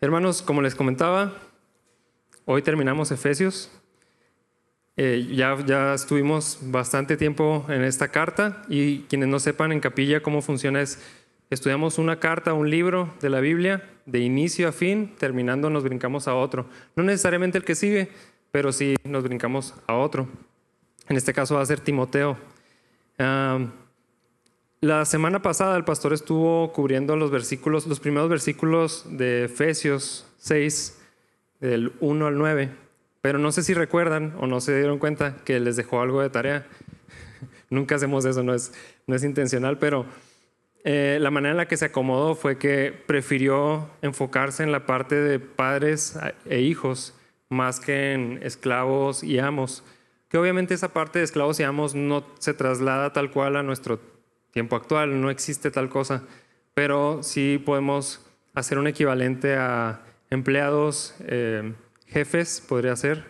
Hermanos, como les comentaba, hoy terminamos Efesios. Eh, ya, ya estuvimos bastante tiempo en esta carta y quienes no sepan en capilla cómo funciona es, estudiamos una carta, un libro de la Biblia, de inicio a fin, terminando nos brincamos a otro. No necesariamente el que sigue, pero sí nos brincamos a otro. En este caso va a ser Timoteo. La semana pasada el pastor estuvo cubriendo los versículos, los primeros versículos de Efesios 6, del 1 al 9. Pero no sé si recuerdan o no se dieron cuenta que les dejó algo de tarea. Nunca hacemos eso, no es, no es intencional, pero eh, la manera en la que se acomodó fue que prefirió enfocarse en la parte de padres e hijos más que en esclavos y amos. Que obviamente esa parte de esclavos y amos no se traslada tal cual a nuestro tiempo actual, no existe tal cosa, pero sí podemos hacer un equivalente a empleados. Eh, jefes, podría ser.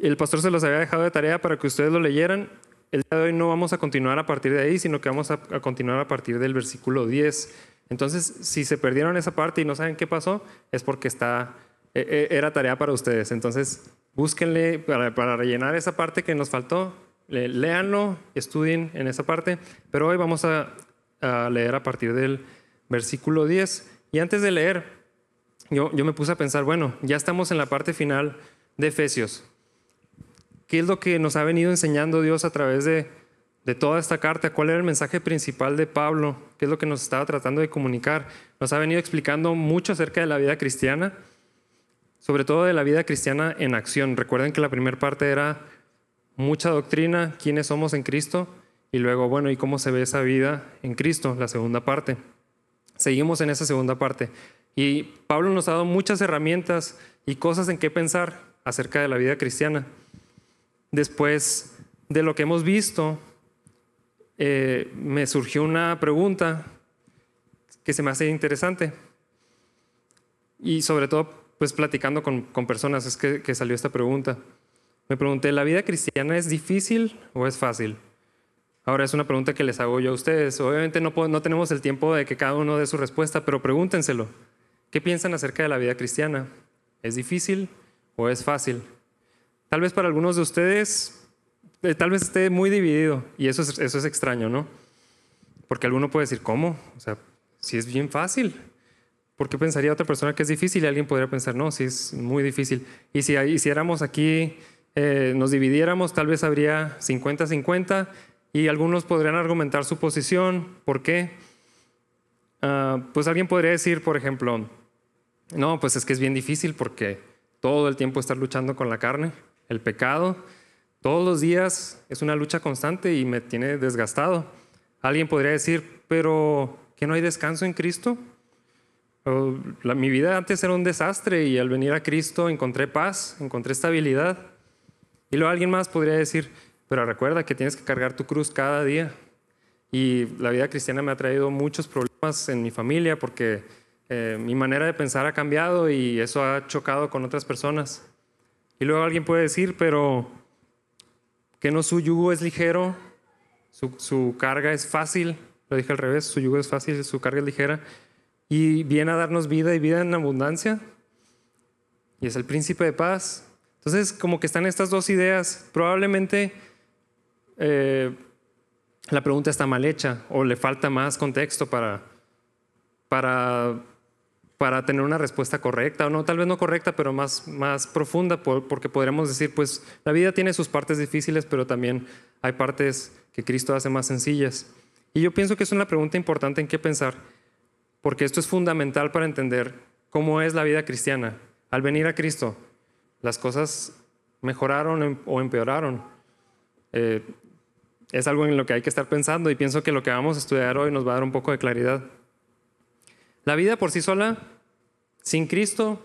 El pastor se los había dejado de tarea para que ustedes lo leyeran. El día de hoy no vamos a continuar a partir de ahí, sino que vamos a, continuar a partir del versículo 10. Entonces, si se perdieron esa parte y no saben qué pasó, es porque está, e, e, era tarea para ustedes. Entonces, búsquenle para, rellenar esa parte que nos faltó, léanlo, estudien en esa parte, pero hoy vamos a, leer a partir del versículo 10. Y antes de leer, yo, me puse a pensar, bueno, ya estamos en la parte final de Efesios. ¿Qué es lo que nos ha venido enseñando Dios a través de, de toda esta carta? ¿Cuál era el mensaje principal de Pablo? ¿Qué es lo que nos estaba tratando de comunicar? Nos ha venido explicando mucho acerca de la vida cristiana, sobre todo de la vida cristiana en acción. Recuerden que la primera parte era mucha doctrina, quiénes somos en Cristo, y luego, bueno, ¿y cómo se ve esa vida en Cristo? La segunda parte. Seguimos en esa segunda parte. Y Pablo nos ha dado muchas herramientas y cosas en qué pensar acerca de la vida cristiana. Después de lo que hemos visto, eh, me surgió una pregunta que se me hace interesante. Y sobre todo, pues platicando con, personas, es que, salió esta pregunta. Me pregunté, ¿la vida cristiana es difícil o es fácil? Ahora es una pregunta que les hago yo a ustedes. Obviamente no, tenemos el tiempo de que cada uno dé su respuesta, pero pregúntenselo. ¿Qué piensan acerca de la vida cristiana? ¿Es difícil o es fácil? Tal vez para algunos de ustedes, eh, tal vez esté muy dividido y eso es, extraño, ¿no? Porque alguno puede decir, ¿cómo? O sea, si es bien fácil. ¿Por qué pensaría otra persona que es difícil? Y alguien podría pensar, no, si es muy difícil. Y si hiciéramos aquí, eh, nos dividiéramos, tal vez habría 50-50 y algunos podrían argumentar su posición. ¿Por qué? Ah, pues alguien podría decir, por ejemplo, no, pues es que es bien difícil porque todo el tiempo estar luchando con la carne, el pecado, todos los días es una lucha constante y me tiene desgastado. Alguien podría decir, pero ¿que no hay descanso en Cristo? mi vida antes era un desastre y al venir a Cristo encontré paz, encontré estabilidad. Y luego alguien más podría decir, pero recuerda que tienes que cargar tu cruz cada día. Y la vida cristiana me ha traído muchos problemas en mi familia porque eh, mi manera de pensar ha cambiado y eso ha chocado con otras personas. Y luego alguien puede decir, pero que no su yugo es ligero, su, carga es fácil, lo dije al revés, su yugo es fácil, su carga es ligera, y viene a darnos vida y vida en abundancia, y es el príncipe de paz. Entonces, como que están estas dos ideas, probablemente eh, la pregunta está mal hecha o le falta más contexto para, para para tener una respuesta correcta, o no, tal vez no correcta, pero más, más profunda, porque podríamos decir, pues la vida tiene sus partes difíciles, pero también hay partes que Cristo hace más sencillas. Y yo pienso que es una pregunta importante en qué pensar, porque esto es fundamental para entender cómo es la vida cristiana. Al venir a Cristo, las cosas mejoraron em, o empeoraron. Eh, es algo en lo que hay que estar pensando y pienso que lo que vamos a estudiar hoy nos va a dar un poco de claridad. La vida por sí sola, sin Cristo,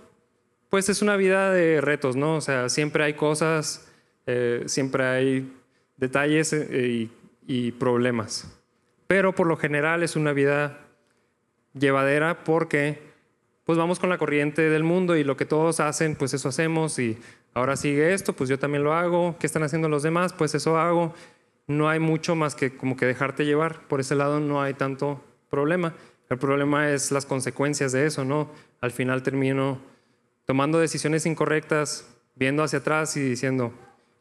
pues es una vida de retos, ¿no? O sea, siempre hay cosas, eh, siempre hay detalles eh, y, problemas. Pero por lo general es una vida llevadera porque pues vamos con la corriente del mundo y lo que todos hacen, pues eso hacemos y ahora sigue esto, pues yo también lo hago, ¿qué están haciendo los demás? Pues eso hago. No hay mucho más que como que dejarte llevar, por ese lado no hay tanto problema. El problema es las consecuencias de eso, ¿no? Al final termino tomando decisiones incorrectas, viendo hacia atrás y diciendo,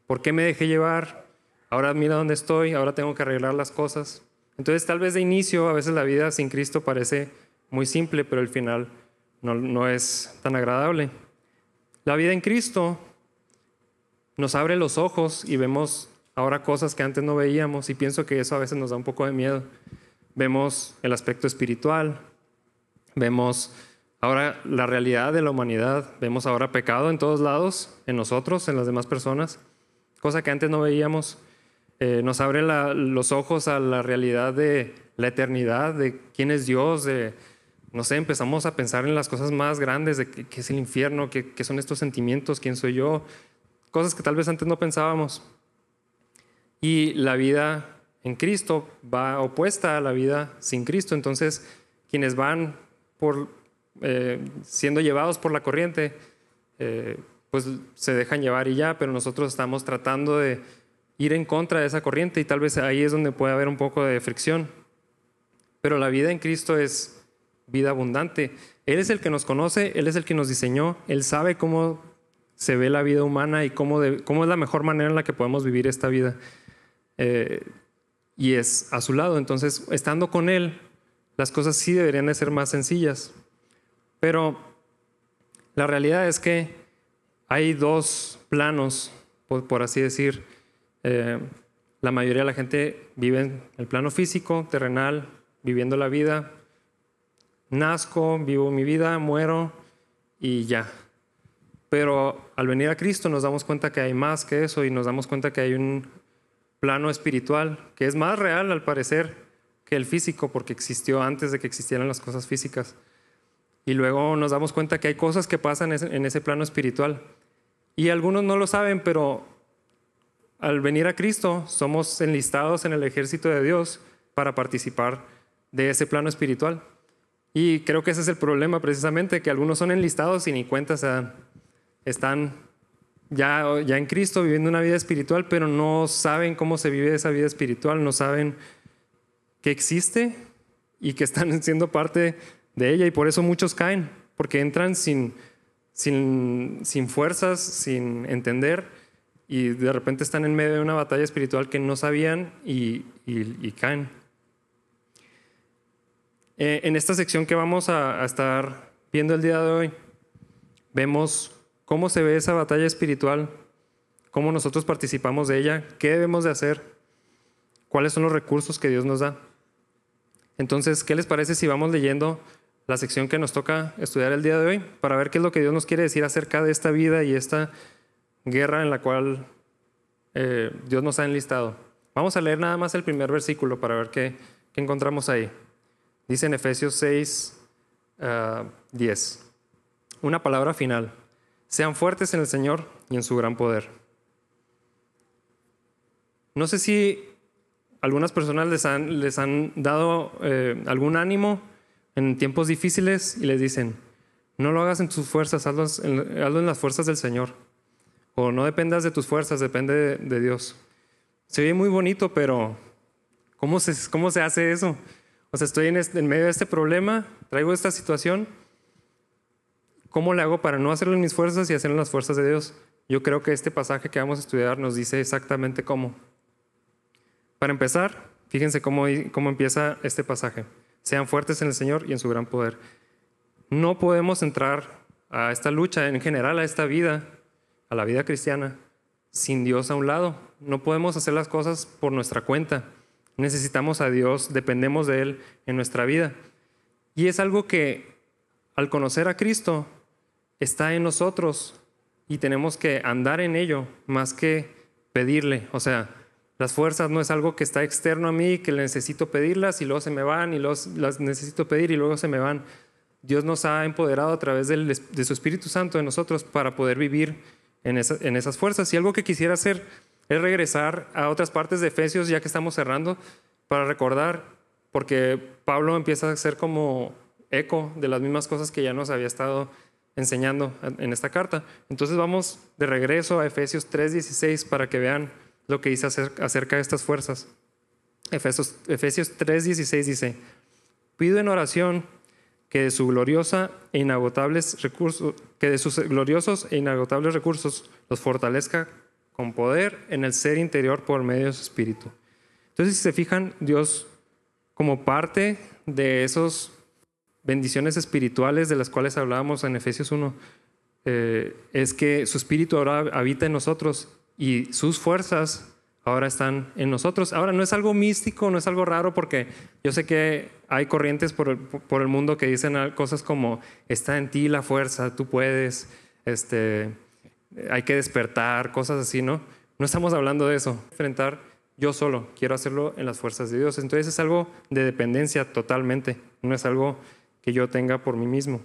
¿por qué me dejé llevar? Ahora mira dónde estoy, ahora tengo que arreglar las cosas. Entonces tal vez de inicio, a veces la vida sin Cristo parece muy simple, pero al final no, es tan agradable. La vida en Cristo nos abre los ojos y vemos ahora cosas que antes no veíamos y pienso que eso a veces nos da un poco de miedo. Vemos el aspecto espiritual, vemos ahora la realidad de la humanidad, vemos ahora pecado en todos lados, en nosotros, en las demás personas, cosa que antes no veíamos. Eh, nos abre los ojos a la realidad de la eternidad, de quién es Dios, de, no sé, empezamos a pensar en las cosas más grandes, de qué, es el infierno, qué, qué son estos sentimientos, quién soy yo, cosas que tal vez antes no pensábamos. Y la vida en Cristo va opuesta a la vida sin Cristo. Entonces, quienes van por, eh, siendo llevados por la corriente, eh, pues se dejan llevar y ya, pero nosotros estamos tratando de ir en contra de esa corriente y tal vez ahí es donde puede haber un poco de fricción. Pero la vida en Cristo es vida abundante. Él es el que nos conoce, Él es el que nos diseñó, Él sabe cómo se ve la vida humana y cómo, cómo es la mejor manera en la que podemos vivir esta vida. Eh, y es a su lado. Entonces, estando con Él, las cosas sí deberían de ser más sencillas. Pero la realidad es que hay dos planos, por, así decir. Eh, la mayoría de la gente vive en el plano físico, terrenal, viviendo la vida. Nazco, vivo mi vida, muero y ya. Pero al venir a Cristo nos damos cuenta que hay más que eso y nos damos cuenta que hay un plano espiritual que es más real al parecer que el físico porque existió antes de que existieran las cosas físicas. Y luego nos damos cuenta que hay cosas que pasan en ese plano espiritual. Y algunos no lo saben, pero al venir a Cristo somos enlistados en el ejército de Dios para participar de ese plano espiritual. Y creo que ese es el problema precisamente, que algunos son enlistados y ni cuenta se dan. Están ya, ya en Cristo viviendo una vida espiritual, pero no saben cómo se vive esa vida espiritual, no saben que existe y que están siendo parte de ella y por eso muchos caen, porque entran sin, sin, sin fuerzas, sin entender y de repente están en medio de una batalla espiritual que no sabían y, y, caen. Eh, en esta sección que vamos a estar viendo el día de hoy, vemos ¿Cómo se ve esa batalla espiritual? ¿Cómo nosotros participamos de ella? ¿Qué debemos de hacer? ¿Cuáles son los recursos que Dios nos da? Entonces, ¿qué les parece si vamos leyendo la sección que nos toca estudiar el día de hoy para ver qué es lo que Dios nos quiere decir acerca de esta vida y esta guerra en la cual eh, Dios nos ha enlistado? Vamos a leer nada más el primer versículo para ver qué, encontramos ahí. Dice en Efesios 6, 10, ah, una palabra final. Sean fuertes en el Señor y en su gran poder. No sé si algunas personas les han, les han dado eh, algún ánimo en tiempos difíciles y les dicen, no lo hagas en tus fuerzas, hazlo en, las fuerzas del Señor. O no dependas de tus fuerzas, depende de, Dios. Se oye muy bonito, pero ¿cómo se, cómo se hace eso? O sea, estoy en, en medio de este problema, traigo esta situación ¿Cómo le hago para no hacerlo en mis fuerzas y hacerlo en las fuerzas de Dios? Yo creo que este pasaje que vamos a estudiar nos dice exactamente cómo. Para empezar, fíjense cómo, cómo empieza este pasaje. Sean fuertes en el Señor y en su gran poder. No podemos entrar a esta lucha en general, a esta vida, a la vida cristiana, sin Dios a un lado. No podemos hacer las cosas por nuestra cuenta. Necesitamos a Dios, dependemos de Él en nuestra vida. Y es algo que al conocer a Cristo está en nosotros y tenemos que andar en ello más que pedirle. O sea, las fuerzas no es algo que está externo a mí, que necesito pedirlas y luego se me van y las necesito pedir y luego se me van. Dios nos ha empoderado a través de su Espíritu Santo en nosotros para poder vivir en, en esas fuerzas. Y algo que quisiera hacer es regresar a otras partes de Efesios, ya que estamos cerrando, para recordar, porque Pablo empieza a ser como eco de las mismas cosas que ya nos había estado enseñando en esta carta. Entonces vamos de regreso a Efesios 3:16 para que vean lo que dice acerca de estas fuerzas. Efesios, Efesios 3:16 dice, pido en oración que de, su gloriosa e inagotables recursos, que de sus gloriosos e inagotables recursos los fortalezca con poder en el ser interior por medio de su espíritu. Entonces, si se fijan, Dios como parte de esas bendiciones espirituales de las cuales hablábamos en Efesios 1, eh, es que su espíritu ahora habita en nosotros y sus fuerzas ahora están en nosotros. Ahora no es algo místico, no es algo raro, porque yo sé que hay corrientes por el, mundo que dicen cosas como, está en ti la fuerza, tú puedes, este, hay que despertar, cosas así, ¿no? No estamos hablando de eso. Enfrentar yo solo, quiero hacerlo en las fuerzas de Dios. Entonces es algo de dependencia totalmente, no es algo que yo tenga por mí mismo.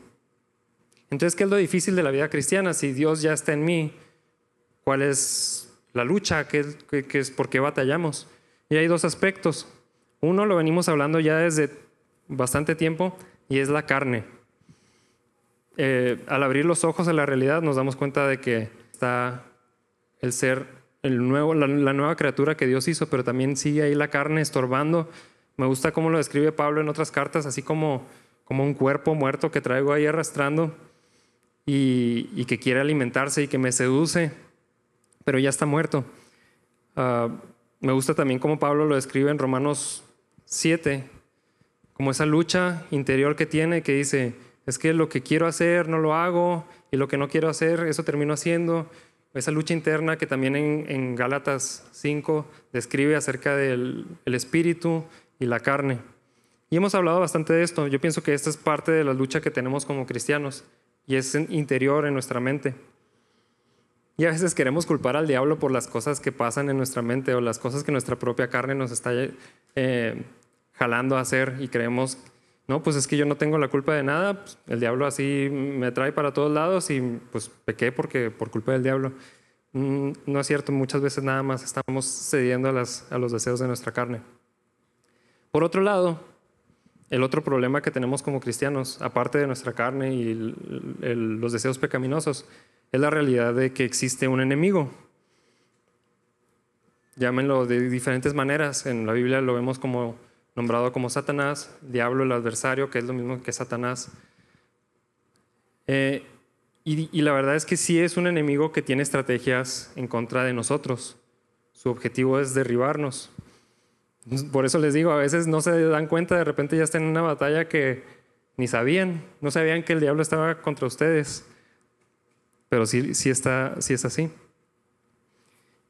Entonces, ¿qué es lo difícil de la vida cristiana? Si Dios ya está en mí, ¿cuál es la lucha, que es, por qué batallamos. Y hay dos aspectos. Uno lo venimos hablando ya desde bastante tiempo y es la carne. Eh, al abrir los ojos a la realidad nos damos cuenta de que está el ser, la, nueva criatura que Dios hizo, pero también sigue ahí la carne estorbando. Me gusta cómo lo describe Pablo en otras cartas, así como, como un cuerpo muerto que traigo ahí arrastrando y, que quiere alimentarse y que me seduce pero ya está muerto. Ah, me gusta también como Pablo lo describe en Romanos 7, como esa lucha interior que tiene, que dice, es que lo que quiero hacer no lo hago y lo que no quiero hacer, eso termino haciendo. Esa lucha interna que también en, en Gálatas 5 describe acerca del espíritu y la carne. Y hemos hablado bastante de esto. Yo pienso que esta es parte de la lucha que tenemos como cristianos y es interior en nuestra mente. Y a veces queremos culpar al diablo por las cosas que pasan en nuestra mente o las cosas que nuestra propia carne nos está eh, jalando a hacer y creemos, no, pues es que yo no tengo la culpa de nada, pues, el diablo así me trae para todos lados y pues pequé porque, por culpa del diablo. Mm, no es cierto, muchas veces nada más estamos cediendo a, las, a los deseos de nuestra carne. Por otro lado, el otro problema que tenemos como cristianos, aparte de nuestra carne y los deseos pecaminosos, es la realidad de que existe un enemigo. Llámenlo de diferentes maneras. En la Biblia lo vemos como nombrado como Satanás, diablo, el adversario, que es lo mismo que Satanás. Eh, y, y, la verdad es que sí es un enemigo que tiene estrategias en contra de nosotros. Su objetivo es derribarnos. Por eso les digo, a veces no se dan cuenta, de repente ya están en una batalla que ni sabían, no sabían que el diablo estaba contra ustedes pero sí, sí, está, sí es así.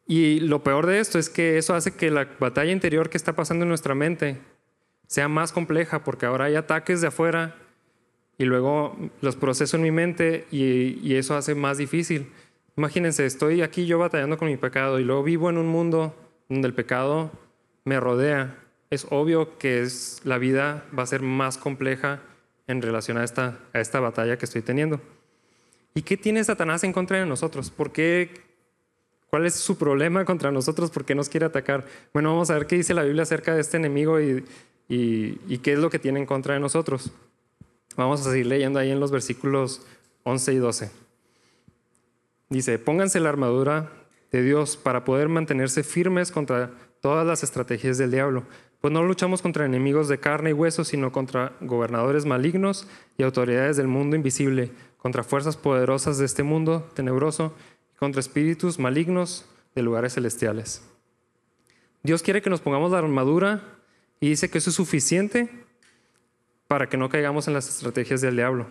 Y lo peor de esto es que eso hace que la batalla interior que está pasando en nuestra mente sea más compleja porque ahora hay ataques de afuera y luego los proceso en mi mente y, eso hace más difícil. Imagínense, estoy aquí yo batallando con mi pecado y luego vivo en un mundo donde el pecado me rodea. Es obvio que es, la vida va a ser más compleja en relación a esta, a esta batalla que estoy teniendo. ¿Y qué tiene Satanás en contra de nosotros? ¿Por qué? ¿Cuál es su problema contra nosotros? ¿Por qué nos quiere atacar? Bueno, vamos a ver qué dice la Biblia acerca de este enemigo y, y, qué es lo que tiene en contra de nosotros. Vamos a seguir leyendo ahí en los versículos 11 y 12. Dice, pónganse la armadura de Dios para poder mantenerse firmes contra todas las estrategias del diablo. Pues no luchamos contra enemigos de carne y hueso, sino contra gobernadores malignos y autoridades del mundo invisible contra fuerzas poderosas de este mundo tenebroso y contra espíritus malignos de lugares celestiales. Dios quiere que nos pongamos la armadura y dice que eso es suficiente para que no caigamos en las estrategias del diablo.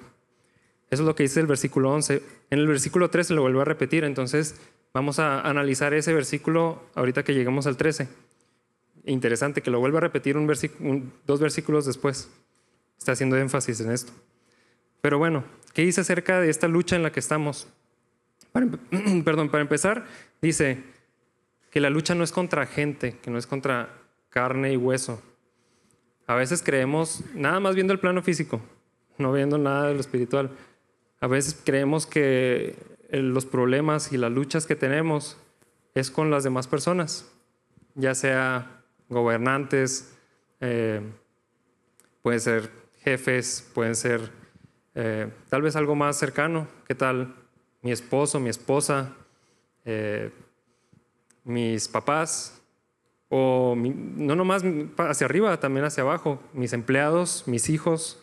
Eso es lo que dice el versículo 11. En el versículo 13 lo vuelvo a repetir, entonces vamos a analizar ese versículo ahorita que lleguemos al 13. Interesante que lo vuelva a repetir dos versículos después. Está haciendo énfasis en esto. Pero bueno, ¿qué dice acerca de esta lucha en la que estamos? perdón, para empezar, dice que la lucha no es contra gente, que no es contra carne y hueso. A veces creemos, nada más viendo el plano físico, no viendo nada de lo espiritual. A veces creemos que los problemas y las luchas que tenemos es con las demás personas, ya sea gobernantes, eh, pueden ser jefes, pueden ser eh, tal vez algo más cercano, ¿qué tal mi esposo, mi esposa, eh, mis papás, O no nomás hacia arriba, también hacia abajo. Mis empleados, mis hijos.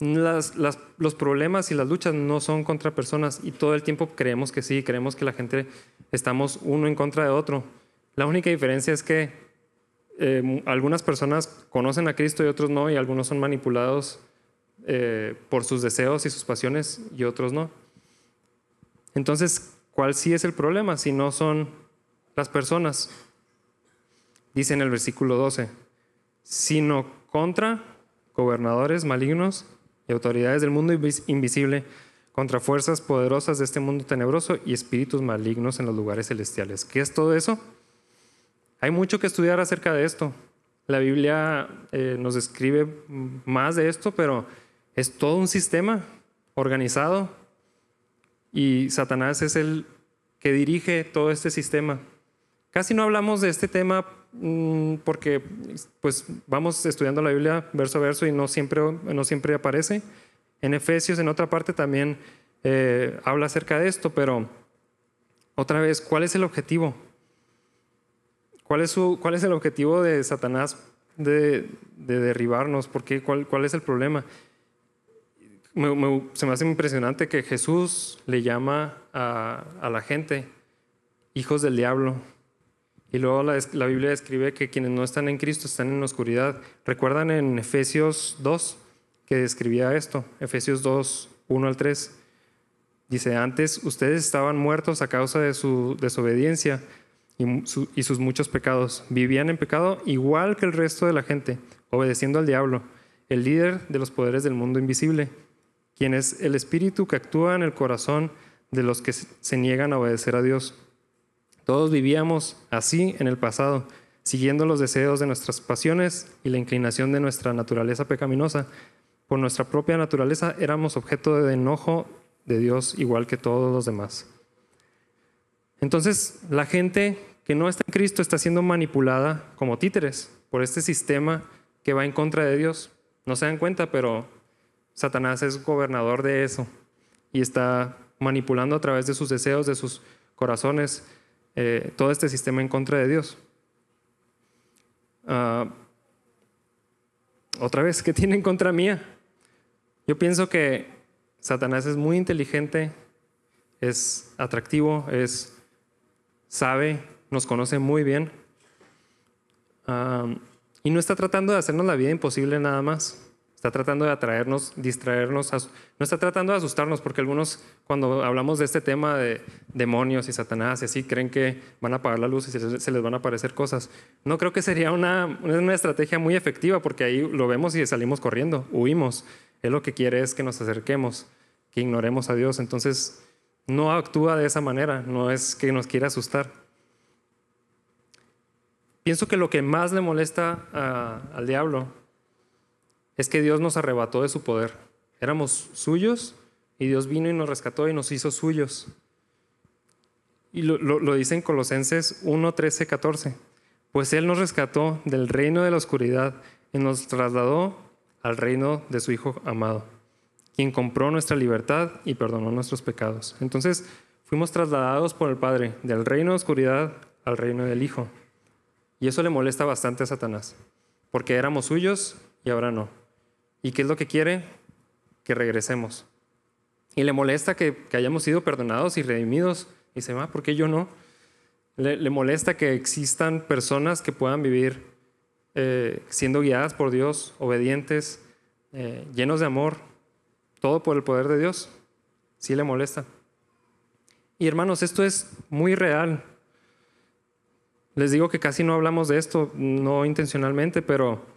los problemas y las luchas no son contra personas y todo el tiempo creemos que sí, creemos que la gente estamos uno en contra de otro. La única diferencia es que eh, algunas personas conocen a Cristo y otros no, y algunos son manipulados eh, por sus deseos y sus pasiones y otros no. Entonces, ¿cuál sí es el problema si no son las personas? Dice en el versículo 12, sino contra gobernadores malignos y autoridades del mundo invisible, contra fuerzas poderosas de este mundo tenebroso y espíritus malignos en los lugares celestiales. ¿Qué es todo eso? Hay mucho que estudiar acerca de esto. La Biblia eh, nos describe más de esto, pero es todo un sistema organizado y Satanás es el que dirige todo este sistema. Casi no hablamos de este tema porque pues vamos estudiando la Biblia verso a verso y no siempre, no siempre aparece. En Efesios, en otra parte, también eh, habla acerca de esto, pero otra vez, ¿cuál es el objetivo? ¿Cuál es, su, cuál es el objetivo de Satanás de, derribarnos? ¿Por qué? ¿Cuál, ¿Cuál, es el problema? se me hace impresionante que Jesús le llama a, la gente hijos del diablo. Y luego la, Biblia describe que quienes no están en Cristo están en oscuridad. ¿Recuerdan en Efesios 2 que describía esto? Efesios 2, 1 al 3. Dice, antes ustedes estaban muertos a causa de su desobediencia y, sus muchos pecados. Vivían en pecado igual que el resto de la gente, obedeciendo al diablo, el líder de los poderes del mundo invisible, quien es el espíritu que actúa en el corazón de los que se niegan a obedecer a Dios. Todos vivíamos así en el pasado, siguiendo los deseos de nuestras pasiones y la inclinación de nuestra naturaleza pecaminosa. Por nuestra propia naturaleza éramos objeto de enojo de Dios igual que todos los demás. Entonces, la gente que no está en Cristo está siendo manipulada como títeres por este sistema que va en contra de Dios. No se dan cuenta, pero Satanás es gobernador de eso y está manipulando a través de sus deseos, de sus corazones, eh, todo este sistema en contra de Dios. Ah, otra vez, ¿qué tiene en contra mía? Yo pienso que Satanás es muy inteligente, es atractivo, es sabe, nos conoce muy bien. y no está tratando de hacernos la vida imposible nada más. Está tratando de atraernos, distraernos, no está tratando de asustarnos, porque algunos cuando hablamos de este tema de demonios y Satanás y así, creen que van a apagar la luz y se les van a aparecer cosas. No creo que sería una, una estrategia muy efectiva, porque ahí lo vemos y salimos corriendo, huimos. Él lo que quiere es que nos acerquemos, que ignoremos a Dios. Entonces, no actúa de esa manera, no es que nos quiera asustar. Pienso que lo que más le molesta al diablo es que Dios nos arrebató de su poder. Éramos suyos y Dios vino y nos rescató y nos hizo suyos. Y lo, lo dice en Colosenses 1, 13, 14. Pues Él nos rescató del reino de la oscuridad y nos trasladó al reino de su Hijo amado quien compró nuestra libertad y perdonó nuestros pecados. Entonces fuimos trasladados por el Padre del reino de oscuridad al reino del Hijo. Y eso le molesta bastante a Satanás, porque éramos suyos y ahora no. ¿Y qué es lo que quiere? Que regresemos. Y le molesta que, hayamos sido perdonados y redimidos. Y se va, ¿por qué yo no? Le, molesta que existan personas que puedan vivir eh, siendo guiadas por Dios, obedientes, eh, llenos de amor, todo por el poder de Dios. Sí le molesta. Y hermanos, esto es muy real. Les digo que casi no hablamos de esto, no intencionalmente, pero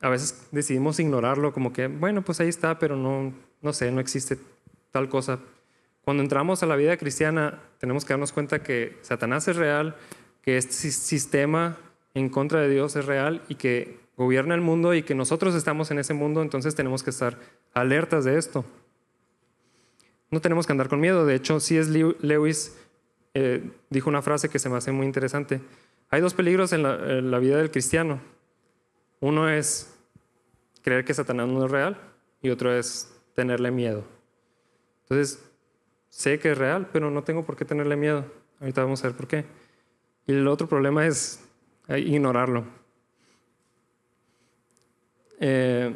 a veces decidimos ignorarlo, como que, bueno, pues ahí está, pero no, no sé, no existe tal cosa. Cuando entramos a la vida cristiana, tenemos que darnos cuenta que Satanás es real, que este sistema en contra de Dios es real y que gobierna el mundo y que nosotros estamos en ese mundo, entonces tenemos que estar alertas de esto. No tenemos que andar con miedo. De hecho, C.S. Lewis eh, dijo una frase que se me hace muy interesante. Hay dos peligros en la, vida del cristiano. Uno es creer que Satanás no es real y otro es tenerle miedo. Entonces, sé que es real, pero no tengo por qué tenerle miedo. Ahorita vamos a ver por qué. Y el otro problema es eh, ignorarlo. Eh,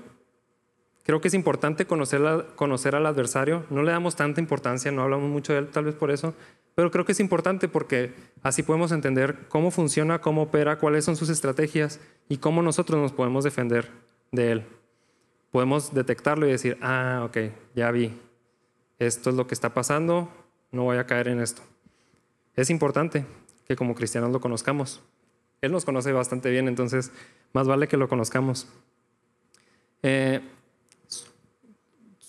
creo que es importante conocer, conocer al adversario. No le damos tanta importancia, no hablamos mucho de él tal vez por eso, pero creo que es importante porque así podemos entender cómo funciona, cómo opera, cuáles son sus estrategias y cómo nosotros nos podemos defender de él. Podemos detectarlo y decir, ah, ok, ya vi, esto es lo que está pasando, no voy a caer en esto. Es importante que como cristianos lo conozcamos. Él nos conoce bastante bien, entonces más vale que lo conozcamos. Eh,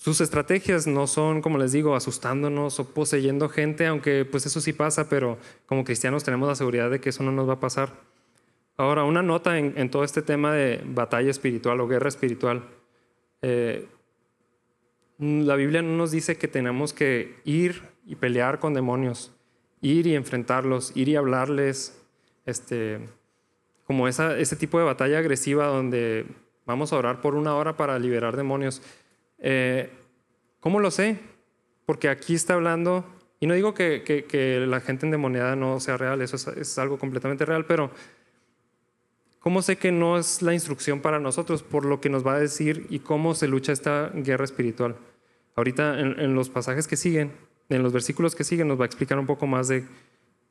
sus estrategias no son, como les digo, asustándonos o poseyendo gente, aunque pues eso sí pasa, pero como cristianos tenemos la seguridad de que eso no nos va a pasar. Ahora, una nota en, todo este tema de batalla espiritual o guerra espiritual. Eh, la Biblia no nos dice que tenemos que ir y pelear con demonios, ir y enfrentarlos, ir y hablarles, este, como ese tipo de batalla agresiva donde vamos a orar por una hora para liberar demonios. Eh, ¿Cómo lo sé? Porque aquí está hablando, y no digo que, la gente endemoniada no sea real, eso es, algo completamente real, pero ¿cómo sé que no es la instrucción para nosotros por lo que nos va a decir y cómo se lucha esta guerra espiritual? Ahorita en, los pasajes que siguen, en los versículos que siguen, nos va a explicar un poco más de,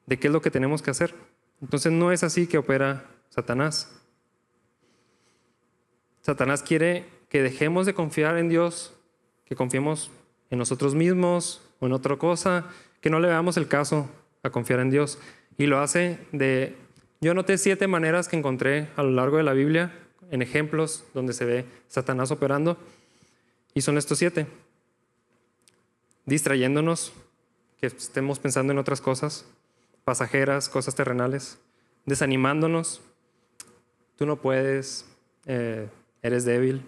de qué es lo que tenemos que hacer. Entonces no es así que opera Satanás. Satanás quiere que dejemos de confiar en Dios, que confiemos en nosotros mismos o en otra cosa, que no le veamos el caso a confiar en Dios. Y lo hace de... Yo noté siete maneras que encontré a lo largo de la Biblia, en ejemplos donde se ve Satanás operando, y son estos siete. Distrayéndonos, que estemos pensando en otras cosas, pasajeras, cosas terrenales, desanimándonos, tú no puedes, eh, eres débil.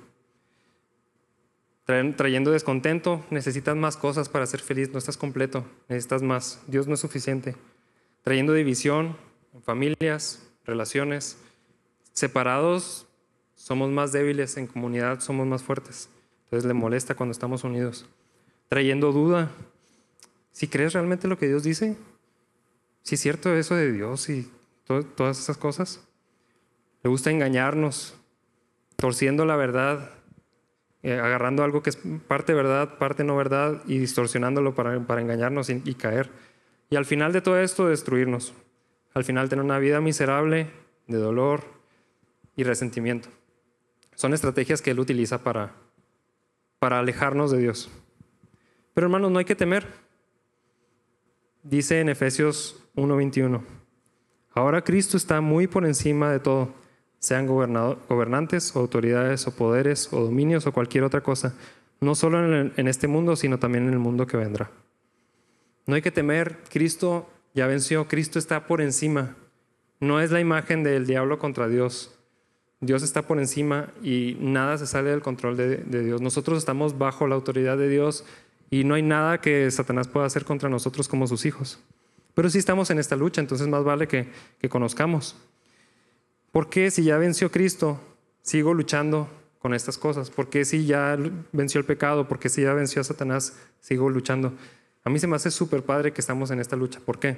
Trayendo descontento, necesitas más cosas para ser feliz, no estás completo, necesitas más, Dios no es suficiente. Trayendo división familias, relaciones, separados somos más débiles, en comunidad somos más fuertes. Entonces le molesta cuando estamos unidos. Trayendo duda, si crees realmente lo que Dios dice, si es cierto eso de Dios y todas esas cosas, le gusta engañarnos, torciendo la verdad, eh, agarrando algo que es parte verdad, parte no verdad y distorsionándolo para, para engañarnos y, y, caer. Y al final de todo esto, destruirnos. Al final tener una vida miserable de dolor y resentimiento. Son estrategias que él utiliza para, para alejarnos de Dios. Pero hermanos, no hay que temer. Dice en Efesios 1:21, ahora Cristo está muy por encima de todo sean gobernantes o autoridades o poderes o dominios o cualquier otra cosa, no solo en, este mundo, sino también en el mundo que vendrá. No hay que temer, Cristo ya venció, Cristo está por encima. No es la imagen del diablo contra Dios. Dios está por encima y nada se sale del control de, Dios. Nosotros estamos bajo la autoridad de Dios y no hay nada que Satanás pueda hacer contra nosotros como sus hijos. Pero sí estamos en esta lucha, entonces más vale que, que conozcamos. ¿Por qué si ya venció Cristo, sigo luchando con estas cosas? ¿Por qué si ya venció el pecado? ¿Por qué si ya venció a Satanás, sigo luchando? A mí se me hace súper padre que estamos en esta lucha. ¿Por qué?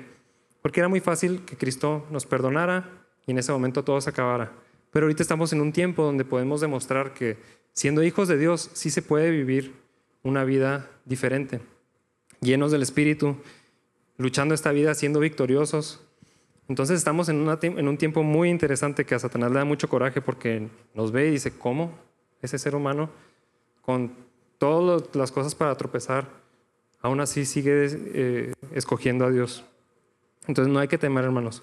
Porque era muy fácil que Cristo nos perdonara y en ese momento todo se acabara. Pero ahorita estamos en un tiempo donde podemos demostrar que siendo hijos de Dios sí se puede vivir una vida diferente, llenos del Espíritu, luchando esta vida, siendo victoriosos, entonces estamos en, un tiempo muy interesante que a Satanás le da mucho coraje porque nos ve y dice, ¿cómo ese ser humano con todas las cosas para tropezar, aún así sigue eh, escogiendo a Dios? Entonces no hay que temer, hermanos.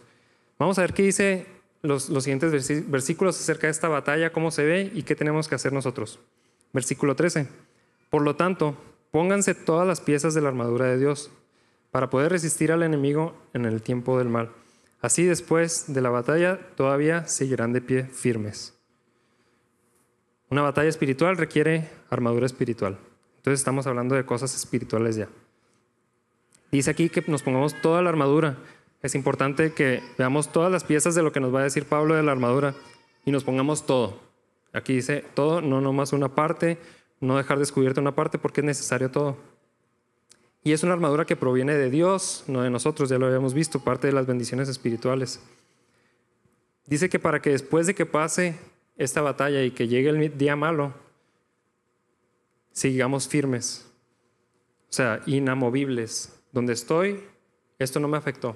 Vamos a ver qué dice los, los siguientes versículos acerca de esta batalla, cómo se ve y qué tenemos que hacer nosotros. Versículo 13. Por lo tanto, pónganse todas las piezas de la armadura de Dios para poder resistir al enemigo en el tiempo del mal Así después de la batalla todavía seguirán de pie firmes. Una batalla espiritual requiere armadura espiritual. Entonces estamos hablando de cosas espirituales ya. Dice aquí que nos pongamos toda la armadura. Es importante que veamos todas las piezas de lo que nos va a decir Pablo de la armadura y nos pongamos todo. Aquí dice todo, no nomás una parte, no dejar descubierta una parte porque es necesario todo. Y es una armadura que proviene de Dios, no de nosotros, ya lo habíamos visto, parte de las bendiciones espirituales. Dice que para que después de que pase esta batalla y que llegue el día malo, sigamos firmes, o sea, inamovibles. Donde estoy, esto no me afectó.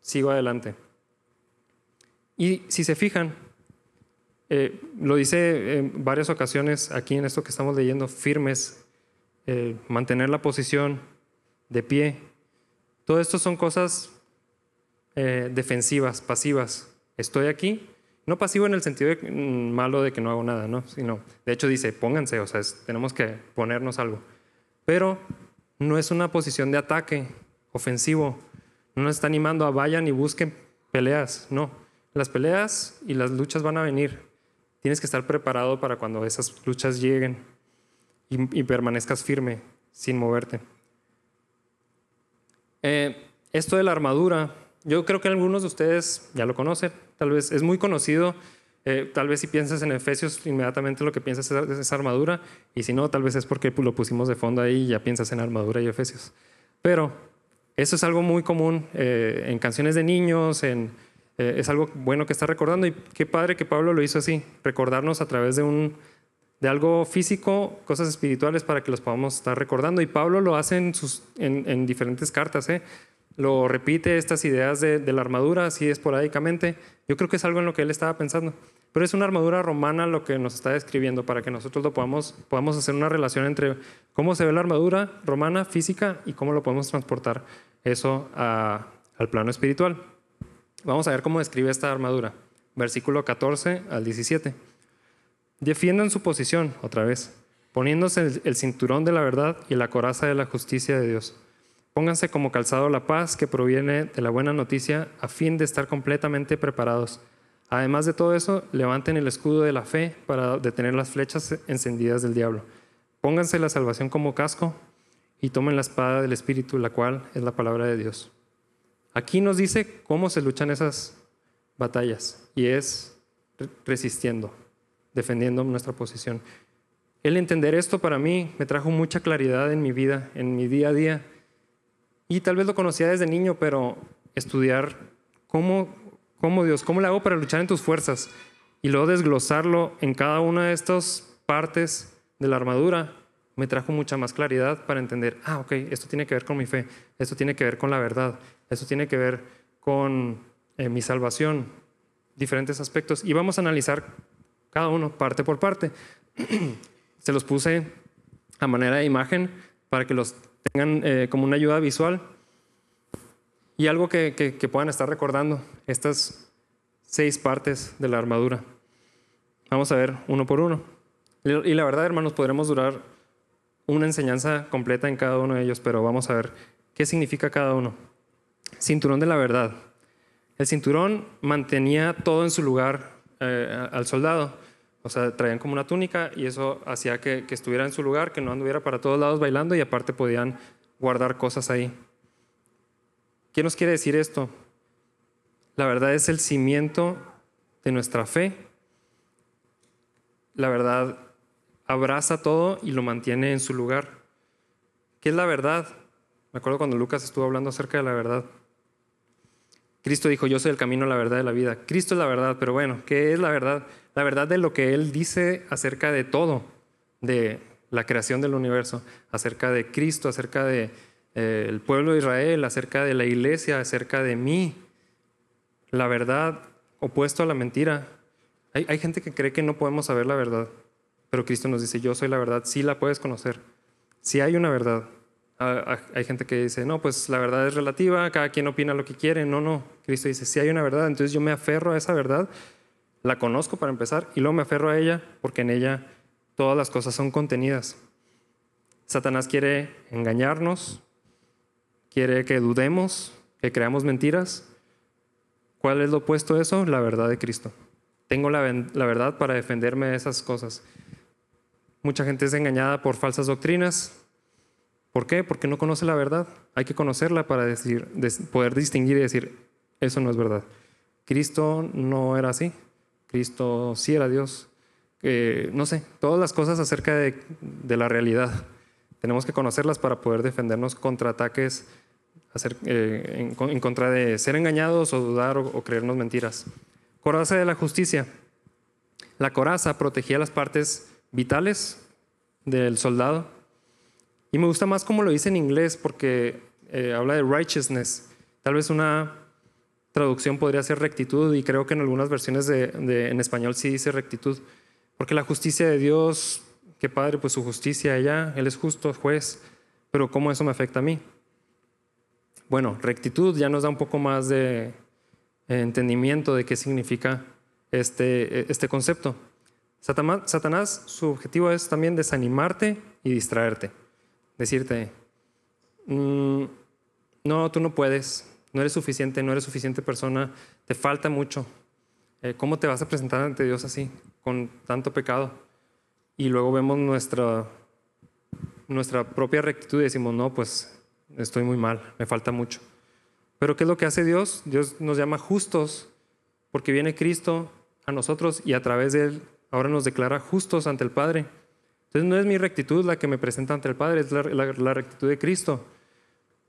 Sigo adelante. Y si se fijan, eh, lo dice en varias ocasiones aquí en esto que estamos leyendo, firmes, eh, mantener la posición de pie. Todo esto son cosas eh, defensivas, pasivas. Estoy aquí, no pasivo en el sentido mm, malo de que no hago nada, ¿no? Sino, de hecho dice, pónganse, o sea, tenemos que ponernos algo. Pero no es una posición de ataque ofensivo. No nos está animando a vayan y busquen peleas, no. Las peleas y las luchas van a venir. Tienes que estar preparado para cuando esas luchas lleguen y, permanezcas firme, sin moverte. Eh, esto de la armadura yo creo que algunos de ustedes ya lo conocen, tal vez es muy conocido. Eh, tal vez si piensas en Efesios, inmediatamente lo que piensas es armadura, y si no, tal vez es porque lo pusimos de fondo ahí y ya piensas en armadura y Efesios. Pero eso es algo muy común eh, en canciones de niños, es algo bueno que está recordando, y qué padre que Pablo lo hizo así, recordarnos a través de, un, de algo físico, cosas espirituales para que los podamos estar recordando. Y Pablo lo hace en, diferentes cartas. ¿eh? lo repite estas ideas de, la armadura así esporádicamente. Yo creo que es algo en lo que él estaba pensando. Pero es una armadura romana lo que nos está describiendo para que nosotros lo podamos, podamos hacer una relación entre cómo se ve la armadura romana física y cómo lo podemos transportar eso al plano espiritual. Vamos a ver cómo describe esta armadura. Versículo 14 al 17. Defiendan su posición, otra vez, poniéndose el cinturón de la verdad y la coraza de la justicia de Dios Pónganse como calzado la paz que proviene de la buena noticia a fin de estar completamente preparados. Además de todo eso, levanten el escudo de la fe para detener las flechas encendidas del diablo. Pónganse la salvación como casco y tomen la espada del Espíritu, la cual es la palabra de Dios. Aquí nos dice cómo se luchan esas batallas y es resistiendo, defendiendo nuestra posición. El entender esto para mí me trajo mucha claridad en mi vida, en mi día a día y tal vez lo conocía desde niño, pero estudiar cómo, cómo Dios, cómo le hago para luchar en tus fuerzas y luego desglosarlo en cada una de estas partes de la armadura, me trajo mucha más claridad para entender, ah, ok, esto tiene que ver con mi fe, esto tiene que ver con la verdad, esto tiene que ver con eh, mi salvación, diferentes aspectos. Y vamos a analizar cada uno parte por parte. Se los puse a manera de imagen para que los tengan eh, como una ayuda visual y algo que, que, puedan estar recordando, estas seis partes de la armadura. Vamos a ver uno por uno. Y la verdad, hermanos, podremos durar una enseñanza completa en cada uno de ellos, pero vamos a ver qué significa cada uno. Cinturón de la verdad. El cinturón mantenía todo en su lugar eh, al soldado. O sea, traían como una túnica y eso hacía que, estuviera en su lugar, que no anduviera para todos lados bailando y aparte podían guardar cosas ahí. ¿Qué nos quiere decir esto? La verdad es el cimiento de nuestra fe. La verdad abraza todo y lo mantiene en su lugar. ¿Qué es la verdad? Me acuerdo cuando Lucas estuvo hablando acerca de la verdad. Cristo dijo, yo soy el camino, la verdad y la vida. Cristo es la verdad, pero bueno, ¿qué es la verdad? La verdad de lo que Él dice acerca de todo, de la creación del universo, acerca de Cristo, acerca del de, eh, pueblo de Israel, acerca de la iglesia, acerca de mí. La verdad opuesto a la mentira. Hay, gente que cree que no podemos saber la verdad, pero Cristo nos dice, yo soy la verdad, sí la puedes conocer. Si hay una verdad, hay gente que dice, no, pues la verdad es relativa, cada quien opina lo que quiere. No, no. Cristo dice, si hay una verdad, entonces yo me aferro a esa verdad, la conozco para empezar, y luego me aferro a ella porque en ella todas las cosas son contenidas. Satanás quiere engañarnos, quiere que dudemos, que creamos mentiras. ¿Cuál es lo opuesto a eso? La verdad de Cristo. Tengo la, la verdad para defenderme de esas cosas. Mucha gente es engañada por falsas doctrinas, ¿Por qué? Porque no conoce la verdad. Hay que conocerla para poder distinguir y decir, eso no es verdad. Cristo no era así. Cristo sí era Dios. no sé, todas las cosas acerca de, la realidad. Tenemos que conocerlas para poder defendernos contra ataques eh, en, contra de ser engañados o dudar o, creernos mentiras. Coraza de la justicia. La coraza protegía las partes vitales del soldado. Y me gusta más cómo lo dice en inglés porque eh, habla de righteousness. Tal vez una traducción podría ser rectitud y creo que en algunas versiones de, en español sí dice rectitud. Porque la justicia de Dios, qué padre, pues su justicia allá, Él es justo, juez, pero ¿cómo eso me afecta a mí? Bueno, rectitud ya nos da un poco más de entendimiento de qué significa este, este concepto. Satanás, su objetivo es también desanimarte y distraerte. Decirte, mm, no, tú no puedes, no eres suficiente, no eres suficiente persona, te falta mucho. Eh, ¿Cómo te vas a presentar ante Dios así, con tanto pecado? Y luego vemos nuestra, nuestra propia rectitud y decimos, no, pues estoy muy mal, me falta mucho. Pero ¿qué es lo que hace Dios? Dios nos llama justos porque viene Cristo a nosotros y a través de Él ahora nos declara justos ante el Padre. Entonces no es mi rectitud la que me presenta ante el Padre, es la, rectitud de Cristo.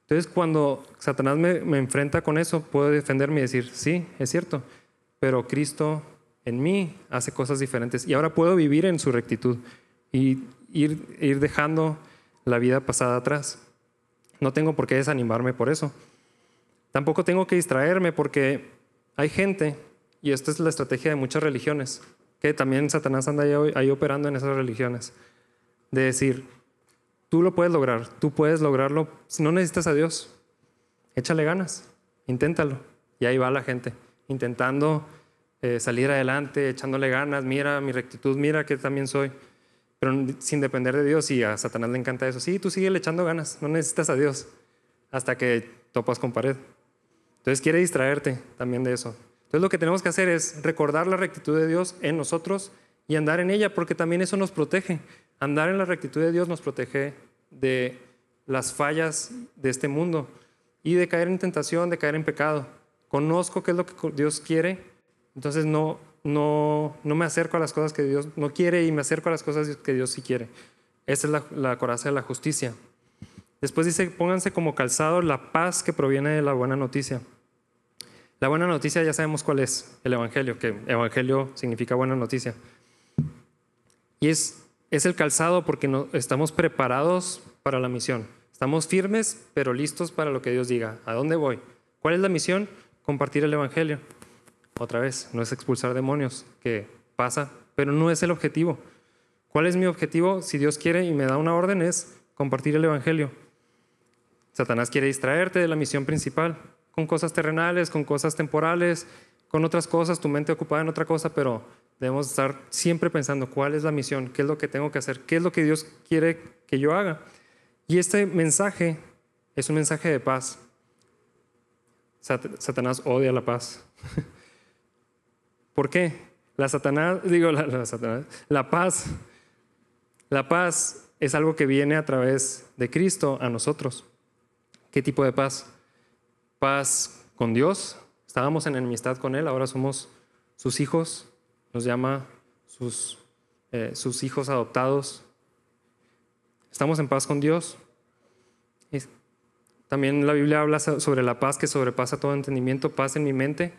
Entonces cuando Satanás me, enfrenta con eso, puedo defenderme y decir, sí, es cierto, pero Cristo en mí hace cosas diferentes y ahora puedo vivir en su rectitud y ir dejando la vida pasada atrás. No tengo por qué desanimarme por eso. Tampoco tengo que distraerme porque hay gente, y esta es la estrategia de muchas religiones, que también Satanás anda ahí, operando en esas religiones, de decir, tú lo puedes lograr, tú puedes lograrlo, si no necesitas a Dios, échale ganas, inténtalo. Y ahí va la gente, intentando eh, salir adelante, echándole ganas, mira mi rectitud, mira que también soy pero sin depender de Dios y a Satanás le encanta eso. Sí, tú sigue echando ganas, no necesitas a Dios hasta que topas con pared. Entonces quiere distraerte también de eso. Entonces lo que tenemos que hacer es recordar la rectitud de Dios en nosotros y andar en ella, porque también eso nos protege. Andar en la rectitud de Dios nos protege de las fallas de este mundo y de caer en tentación, de caer en pecado. Conozco qué es lo que Dios quiere, entonces no, no, no me acerco a las cosas que Dios no quiere y me acerco a las cosas que Dios sí quiere. Esa es la, coraza de la justicia. Después dice, pónganse como calzado la paz que proviene de la buena noticia. La buena noticia ya sabemos cuál es, el Evangelio, que Evangelio significa buena noticia. Y es, es el calzado porque no, estamos preparados para la misión. Estamos firmes, pero listos para lo que Dios diga. ¿A dónde voy? ¿Cuál es la misión? Compartir el Evangelio otra vez, no es expulsar demonios, que pasa, pero no es el objetivo. ¿Cuál es mi objetivo? Si Dios quiere y me da una orden es compartir el Evangelio. Satanás quiere distraerte de la misión principal, con cosas terrenales, con cosas temporales, con otras cosas, tu mente ocupada en otra cosa, pero debemos estar siempre pensando cuál es la misión, qué es lo que tengo que hacer, qué es lo que Dios quiere que yo haga. Y este mensaje es un mensaje de paz. Satanás odia la paz. ¿Por qué? La Satanás, digo, la, la paz, la paz es algo que viene a través de Cristo a nosotros. ¿Qué tipo de paz? Paz con Dios. Estábamos en enemistad con Él, ahora somos sus hijos. Nos llama sus, eh, hijos adoptados. Estamos en paz con Dios. también la Biblia habla sobre la paz que sobrepasa todo entendimiento, paz en mi mente.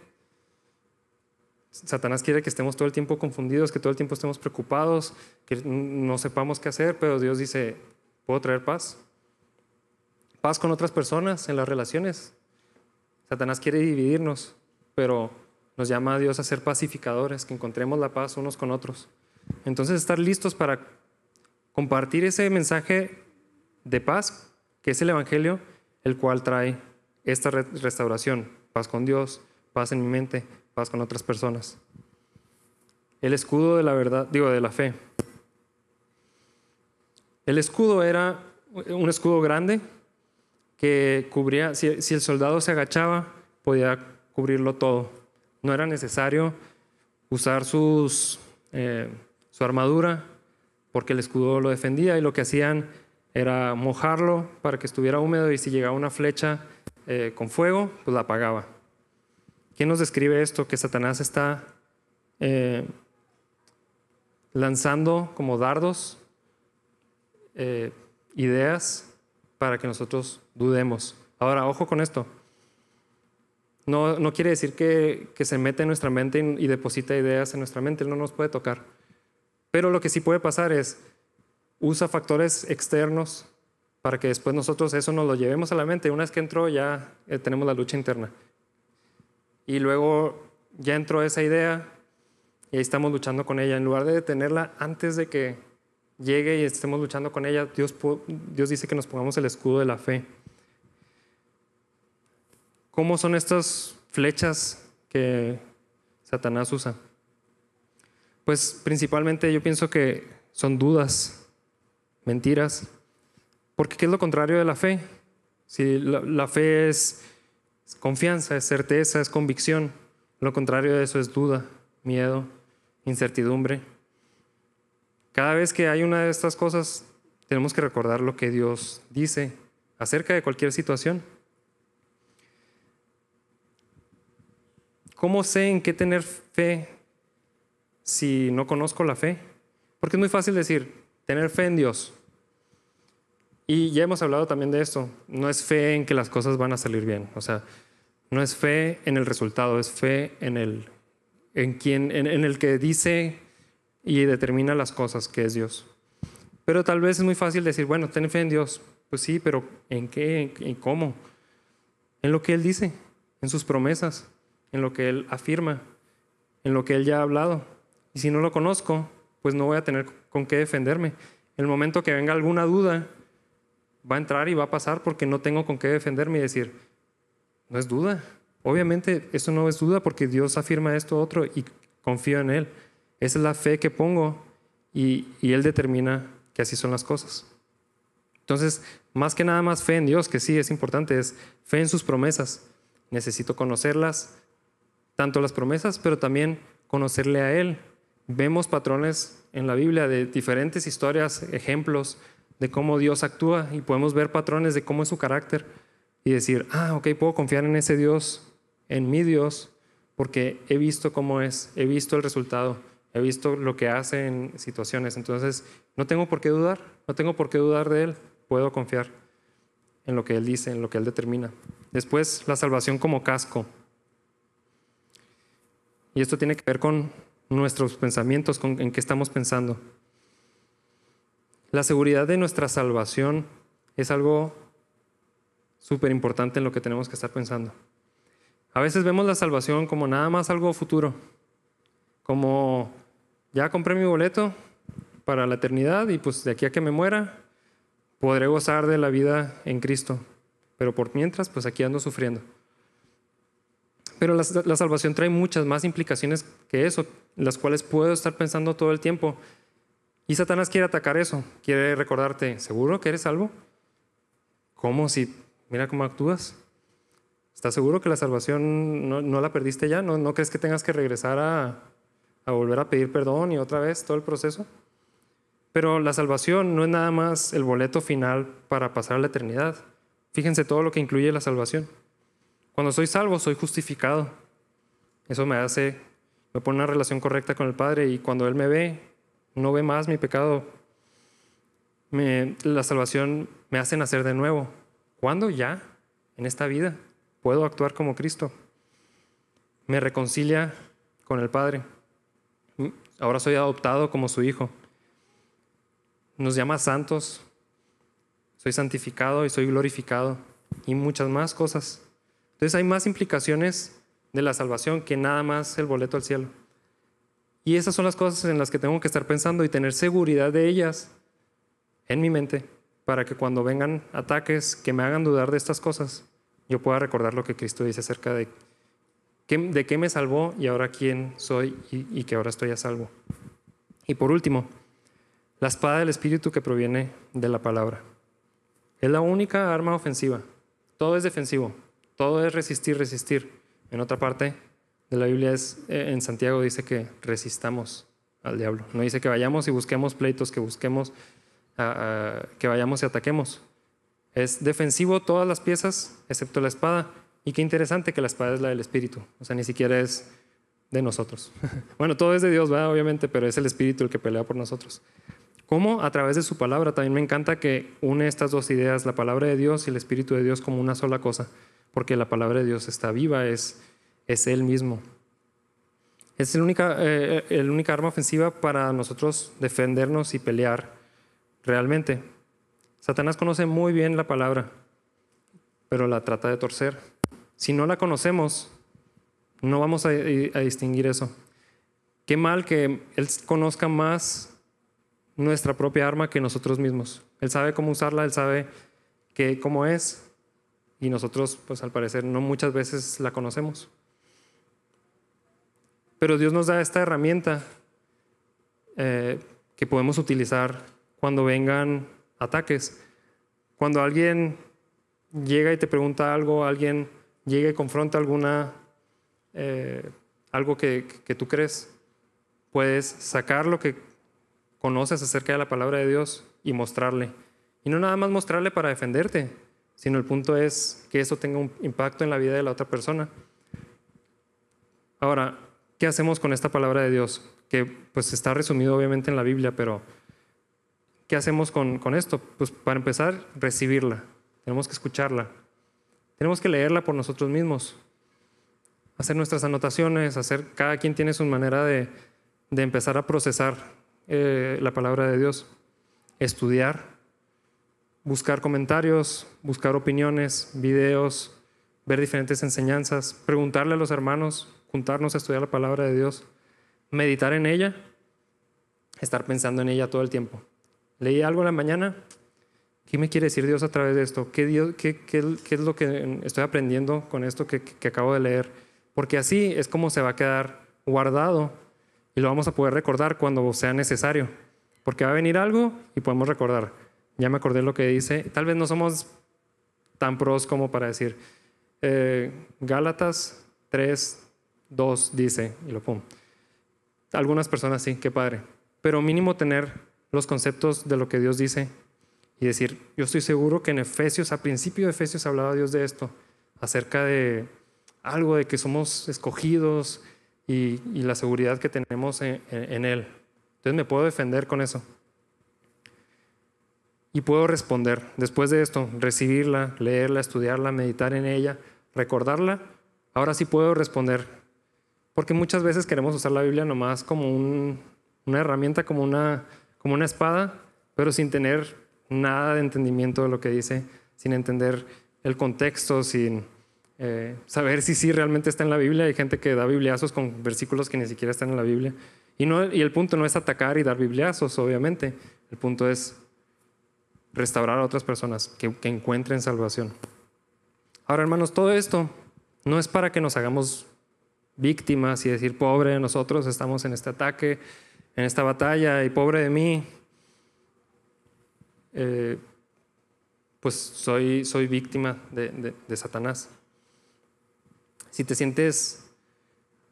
Satanás quiere que estemos todo el tiempo confundidos, que todo el tiempo estemos preocupados, que no sepamos qué hacer, pero Dios dice, ¿puedo traer paz? Paz con otras personas, en las relaciones. Satanás quiere dividirnos, pero nos llama a Dios a ser pacificadores, que encontremos la paz unos con otros. Entonces, estar listos para compartir ese mensaje de paz, que es el Evangelio, el cual trae esta restauración, paz con Dios, paz en mi mente, paz con otras personas. El escudo de la verdad, digo, de la fe. El escudo era un escudo grande que cubría, si, el soldado se agachaba, podía cubrirlo todo. No era necesario usar sus, eh, su armadura porque el escudo lo defendía y lo que hacían era mojarlo para que estuviera húmedo y si llegaba una flecha eh, con fuego, pues la apagaba. ¿Quién nos describe esto? Que Satanás está eh, lanzando como dardos ideas para que nosotros dudemos. Ahora, ojo con esto. No, no quiere decir que, que, se mete en nuestra mente y, y deposita ideas en nuestra mente, Él no nos puede tocar. Pero lo que sí puede pasar es, usa factores externos para que después nosotros eso nos lo llevemos a la mente. Una vez que entró ya eh, tenemos la lucha interna. Y luego ya entró esa idea y ahí estamos luchando con ella. En lugar de detenerla antes de que llegue y estemos luchando con ella, Dios, Dios dice que nos pongamos el escudo de la fe. ¿Cómo son estas flechas que Satanás usa? Pues principalmente yo pienso que son dudas, mentiras, porque ¿qué es lo contrario de la fe? Si la, fe es, confianza, es certeza, es convicción. Lo contrario de eso es duda, miedo, incertidumbre. Cada vez que hay una de estas cosas, tenemos que recordar lo que Dios dice acerca de cualquier situación. ¿Cómo sé en qué tener fe si no conozco la fe? Porque es muy fácil decir, tener fe en Dios. Y ya hemos hablado también de esto. No es fe en que las cosas van a salir bien. O sea, no es fe en el resultado, es fe en el, en quien, en, el que dice y determina las cosas, que es Dios. Pero tal vez es muy fácil decir, bueno, ten fe en Dios. Pues sí, pero ¿en qué? ¿En cómo? En lo que Él dice, en sus promesas, en lo que Él afirma, en lo que Él ya ha hablado. Y si no lo conozco, pues no voy a tener con qué defenderme. En el momento que venga alguna duda, va a entrar y va a pasar porque no tengo con qué defenderme y decir, no es duda. Obviamente eso no es duda porque Dios afirma esto otro y confío en Él. Esa es la fe que pongo y, y Él determina que así son las cosas. Entonces, más que nada más fe en Dios, que sí es importante, es fe en sus promesas. Necesito conocerlas, tanto las promesas, pero también conocerle a Él. Vemos patrones en la Biblia de diferentes historias, ejemplos de cómo Dios actúa y podemos ver patrones de cómo es su carácter y decir, ah, ok, puedo confiar en ese Dios, en mi Dios, porque he visto cómo es, he visto el resultado, he visto lo que hace en situaciones. Entonces, no tengo por qué dudar, no tengo por qué dudar de Él, puedo confiar en lo que Él dice, en lo que Él determina. Después, la salvación como casco. Y esto tiene que ver con nuestros pensamientos, con en qué estamos pensando. La seguridad de nuestra salvación es algo súper importante en lo que tenemos que estar pensando. A veces vemos la salvación como nada más algo futuro, como ya compré mi boleto para la eternidad y pues de aquí a que me muera podré gozar de la vida en Cristo, pero por mientras pues aquí ando sufriendo. Pero la, salvación trae muchas más implicaciones que eso, las cuales puedo estar pensando todo el tiempo y Satanás quiere atacar eso, quiere recordarte, ¿seguro que eres salvo? ¿Cómo si, mira cómo actúas? ¿Estás seguro que la salvación no, la perdiste ya? ¿No, ¿No, crees que tengas que regresar a, a volver a pedir perdón y otra vez todo el proceso? Pero la salvación no es nada más el boleto final para pasar a la eternidad. Fíjense todo lo que incluye la salvación. Cuando soy salvo, soy justificado. Eso me hace, me pone una relación correcta con el Padre y cuando Él me ve, no ve más mi pecado. la salvación me hace nacer de nuevo. ¿Cuándo? Ya, en esta vida. Puedo actuar como Cristo. Me reconcilia con el Padre. Ahora soy adoptado como su Hijo. Nos llama santos. Soy santificado y soy glorificado. Y muchas más cosas. Entonces hay más implicaciones de la salvación que nada más el boleto al cielo. Y esas son las cosas en las que tengo que estar pensando y tener seguridad de ellas en mi mente para que cuando vengan ataques que me hagan dudar de estas cosas, yo pueda recordar lo que Cristo dice acerca de, de qué me salvó y ahora quién soy y, y que ahora estoy a salvo. Y por último, la espada del Espíritu que proviene de la palabra. Es la única arma ofensiva. Todo es defensivo. Todo es resistir, resistir. En otra parte, de la Biblia es, eh, en Santiago dice que resistamos al diablo. No dice que vayamos y busquemos pleitos, que busquemos, que vayamos y ataquemos. Es defensivo todas las piezas, excepto la espada. Y qué interesante que la espada es la del Espíritu. O sea, ni siquiera es de nosotros. bueno, todo es de Dios, obviamente, pero es el Espíritu el que pelea por nosotros. ¿Cómo? A través de su palabra. También me encanta que une estas dos ideas, la palabra de Dios y el Espíritu de Dios como una sola cosa, porque la palabra de Dios está viva, es, es Él mismo. Es la única, eh, el única arma ofensiva para nosotros defendernos y pelear realmente. Satanás conoce muy bien la palabra, pero la trata de torcer. Si no la conocemos, no vamos a, distinguir eso. Qué mal que Él conozca más nuestra propia arma que nosotros mismos. Él sabe cómo usarla, él sabe que, cómo es, y nosotros, pues al parecer, no muchas veces la conocemos. Pero Dios nos da esta herramienta eh, que podemos utilizar cuando vengan ataques. Cuando alguien llega y te pregunta algo, alguien llega y confronta alguna, eh, algo que, que tú crees, puedes sacar lo que conoces acerca de la palabra de Dios y mostrarle. Y no nada más mostrarle para defenderte, sino el punto es que eso tenga un impacto en la vida de la otra persona. Ahora, ¿qué hacemos con esta palabra de Dios? Que pues está resumido obviamente en la Biblia, pero ¿qué hacemos con, con esto? Pues para empezar, recibirla. Tenemos que escucharla. Tenemos que leerla por nosotros mismos. Hacer nuestras anotaciones, hacer, cada quien tiene su manera de, de empezar a procesar eh, la palabra de Dios, estudiar, buscar comentarios, buscar opiniones, videos, ver diferentes enseñanzas, preguntarle a los hermanos, juntarnos a estudiar la palabra de Dios, meditar en ella, estar pensando en ella todo el tiempo. Leí algo en la mañana, ¿qué me quiere decir Dios a través de esto? ¿Qué, Dios, qué, qué, qué es lo que estoy aprendiendo con esto que, que acabo de leer? Porque así es como se va a quedar guardado y lo vamos a poder recordar cuando sea necesario, porque va a venir algo y podemos recordar. Ya me acordé lo que dice, tal vez no somos tan pros como para decir, eh, Gálatas 3, 2 dice, y lo pongo. Algunas personas sí, qué padre, pero mínimo tener los conceptos de lo que Dios dice y decir, yo estoy seguro que en Efesios, a principio de Efesios hablaba Dios de esto, acerca de algo de que somos escogidos, y, la seguridad que tenemos en, Él. Entonces me puedo defender con eso. Y puedo responder. Después de esto, recibirla, leerla, estudiarla, meditar en ella, recordarla, ahora sí puedo responder. Porque muchas veces queremos usar la Biblia nomás como una herramienta, como una, como una espada, pero sin tener nada de entendimiento de lo que dice, sin entender el contexto, sin eh, saber si sí realmente está en la Biblia. Hay gente que da bibliazos con versículos que ni siquiera están en la Biblia. Y, no, y el punto no es atacar y dar bibliazos, obviamente. El punto es restaurar a otras personas que, que encuentren salvación. Ahora, hermanos, todo esto no es para que nos hagamos víctimas y decir, pobre de nosotros, estamos en este ataque, en esta batalla, y pobre de mí. Eh, pues soy, soy víctima de, de Satanás si te sientes,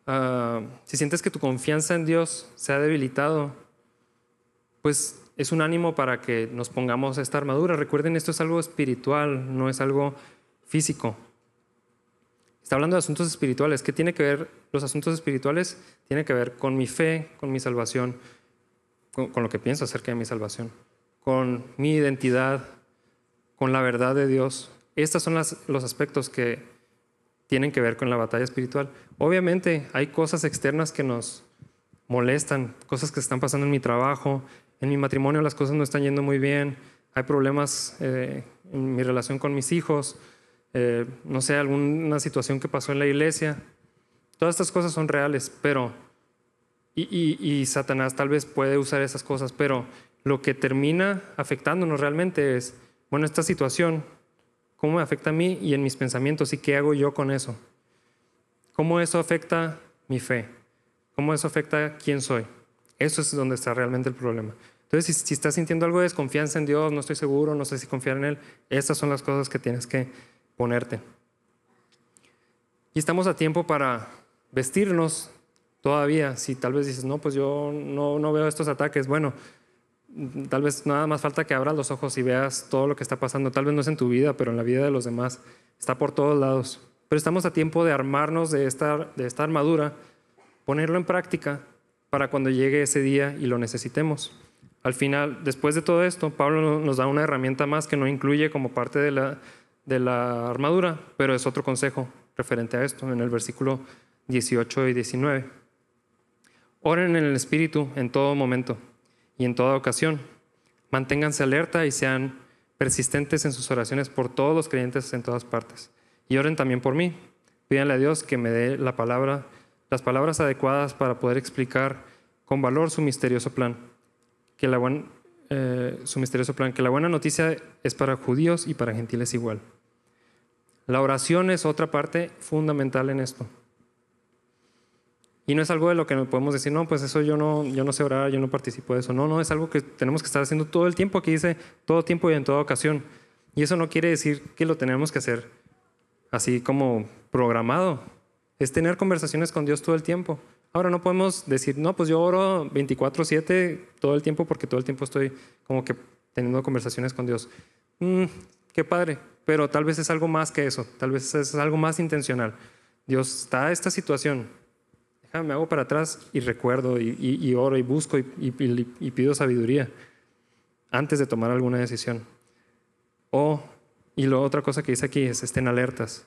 ah, si sientes que tu confianza en Dios se ha debilitado, pues es un ánimo para que nos pongamos esta armadura. Recuerden, esto es algo espiritual, no es algo físico. Está hablando de asuntos espirituales. ¿Qué tiene que ver los asuntos espirituales? Tiene que ver con mi fe, con mi salvación, con, con lo que pienso acerca de mi salvación, con mi identidad, con la verdad de Dios. Estos son los aspectos que tienen que ver con la batalla espiritual. Obviamente hay cosas externas que nos molestan, cosas que están pasando en mi trabajo, en mi matrimonio las cosas no están yendo muy bien, hay problemas eh, en mi relación con mis hijos, eh, no sé, alguna situación que pasó en la iglesia. Todas estas cosas son reales, pero, y Satanás tal vez puede usar esas cosas, pero lo que termina afectándonos realmente es, bueno, esta situación cómo me afecta a mí y en mis pensamientos y qué hago yo con eso. ¿Cómo eso afecta mi fe? ¿Cómo eso afecta quién soy? Eso es donde está realmente el problema. Entonces, si, estás sintiendo algo de desconfianza en Dios, no estoy seguro, no sé si confiar en Él, estas son las cosas que tienes que ponerte. Y estamos a tiempo para vestirnos todavía. Si tal vez dices, no, pues yo no, no veo estos ataques. Bueno, tal vez nada más falta que abras los ojos y veas todo lo que está pasando. Tal vez no es en tu vida, pero en la vida de los demás. Está por todos lados. Pero estamos a tiempo de armarnos de esta, de esta armadura, ponerlo en práctica para cuando llegue ese día y lo necesitemos. al final, después de todo esto, Pablo nos da una herramienta más que no incluye como parte de la, de la armadura, pero es otro consejo referente a esto en el versículo 18 y 19. Oren en el Espíritu en todo momento y en toda ocasión. Manténganse alerta y sean persistentes en sus oraciones por todos los creyentes en todas partes. Y oren también por mí. Pídanle a Dios que me dé la palabra, las palabras adecuadas para poder explicar con valor su misterioso plan. Que la eh, su misterioso plan, que la buena noticia es para judíos y para gentiles igual. La oración es otra parte fundamental en esto. Y no es algo de lo que podemos decir, no, pues eso yo no, yo no sé orar, yo no participo de eso. No, no, es algo que tenemos que estar haciendo todo el tiempo. Aquí dice todo tiempo y en toda ocasión. Y eso no quiere decir que lo tenemos que hacer así como programado. Es tener conversaciones con Dios todo el tiempo. Ahora no podemos decir, no, pues yo oro 24/7 todo el tiempo porque todo el tiempo estoy como que teniendo conversaciones con Dios. Mm, qué padre, pero tal vez es algo más que eso, tal vez es algo más intencional. Dios está esta situación, me hago para atrás y recuerdo y, oro y busco y, pido sabiduría antes de tomar alguna decisión. O, y la otra cosa que dice aquí es, estén alertas.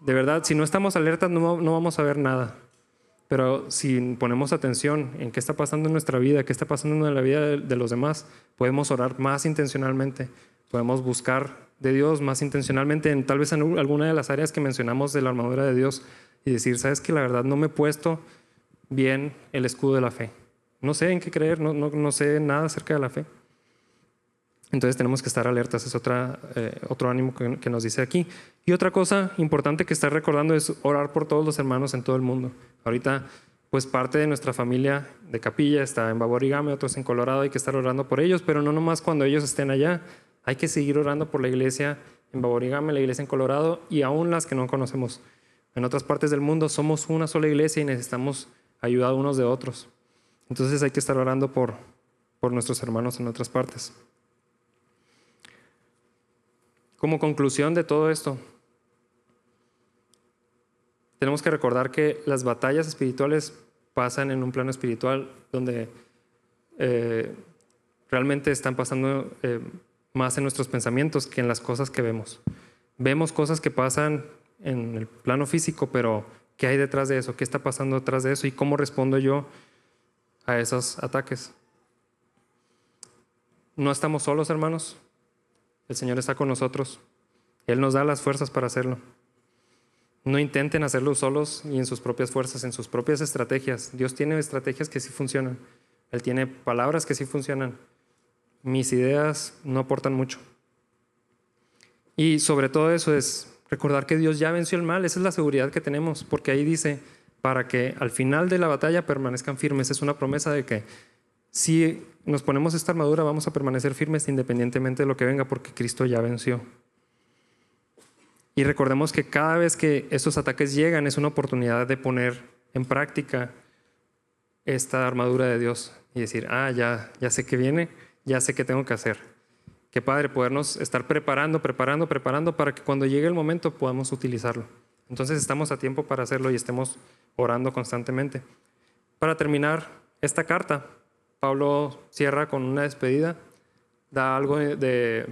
De verdad, si no estamos alertas no, no vamos a ver nada. Pero si ponemos atención en qué está pasando en nuestra vida, qué está pasando en la vida de los demás, podemos orar más intencionalmente, podemos buscar de Dios más intencionalmente en tal vez en alguna de las áreas que mencionamos de la armadura de Dios y decir, sabes que la verdad no me he puesto bien el escudo de la fe. No sé en qué creer, no, no, sé nada acerca de la fe. Entonces tenemos que estar alertas, es otra, eh, otro ánimo que, nos dice aquí. Y otra cosa importante que está recordando es orar por todos los hermanos en todo el mundo. Ahorita, pues parte de nuestra familia de capilla está en Baborigame, otros en Colorado, hay que estar orando por ellos, pero no nomás cuando ellos estén allá, hay que seguir orando por la iglesia en Baborigame, la iglesia en Colorado y aún las que no conocemos en otras partes del mundo somos una sola iglesia y necesitamos ayuda unos de otros. Entonces hay que estar orando por, por nuestros hermanos en otras partes. Como conclusión de todo esto, tenemos que recordar que las batallas espirituales pasan en un plano espiritual donde eh, realmente están pasando eh, más en nuestros pensamientos que en las cosas que vemos. Vemos cosas que pasan en el plano físico, pero ¿qué hay detrás de eso? ¿Qué está pasando detrás de eso? ¿Y cómo respondo yo a esos ataques? No estamos solos, hermanos. El Señor está con nosotros. Él nos da las fuerzas para hacerlo. No intenten hacerlo solos y en sus propias fuerzas, en sus propias estrategias. Dios tiene estrategias que sí funcionan. Él tiene palabras que sí funcionan. Mis ideas no aportan mucho. Y sobre todo eso es Recordar que Dios ya venció el mal, esa es la seguridad que tenemos, porque ahí dice, para que al final de la batalla permanezcan firmes. Es una promesa de que si nos ponemos esta armadura vamos a permanecer firmes independientemente de lo que venga, porque Cristo ya venció. Y recordemos que cada vez que estos ataques llegan es una oportunidad de poner en práctica esta armadura de Dios y decir, ah, ya, ya sé que viene, ya sé qué tengo que hacer. Qué padre podernos estar preparando, preparando, preparando para que cuando llegue el momento podamos utilizarlo. Entonces estamos a tiempo para hacerlo y estemos orando constantemente. Para terminar esta carta, Pablo cierra con una despedida, da algo de,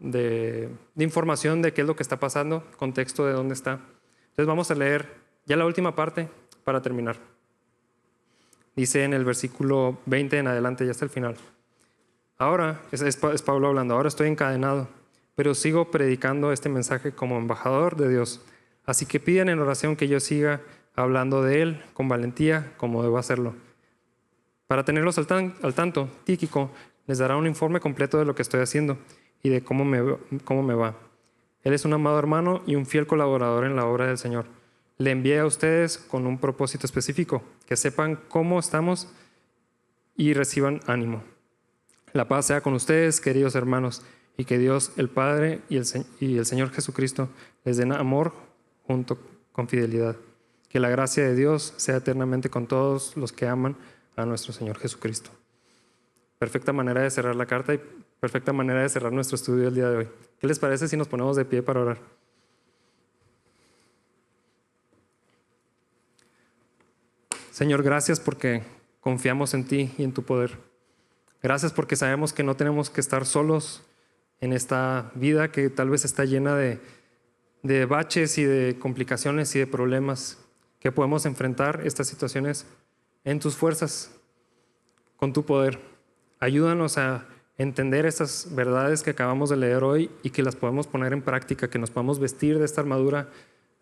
de, información de qué es lo que está pasando, contexto de dónde está. Entonces vamos a leer ya la última parte para terminar. Dice en el versículo 20 en adelante, ya hasta el final. Ahora, es, Pablo hablando, ahora estoy encadenado, pero sigo predicando este mensaje como embajador de Dios. Así que piden en oración que yo siga hablando de Él con valentía como debo hacerlo. Para tenerlos al, al tanto, Tíquico les dará un informe completo de lo que estoy haciendo y de cómo me, cómo me va. Él es un amado hermano y un fiel colaborador en la obra del Señor. Le envié a ustedes con un propósito específico, que sepan cómo estamos y reciban ánimo. La paz sea con ustedes, queridos hermanos, y que Dios el Padre y el, Señor Jesucristo les den amor junto con fidelidad. Que la gracia de Dios sea eternamente con todos los que aman a nuestro Señor Jesucristo. Perfecta manera de cerrar la carta y perfecta manera de cerrar nuestro estudio el día de hoy. ¿Qué les parece si nos ponemos de pie para orar? Señor, gracias porque confiamos en ti y en tu poder. Gracias porque sabemos que no tenemos que estar solos en esta vida que tal vez está llena de, de baches y de complicaciones y de problemas, que podemos enfrentar estas situaciones en tus fuerzas, con tu poder. Ayúdanos a entender estas verdades que acabamos de leer hoy y que las podemos poner en práctica, que nos podamos vestir de esta armadura,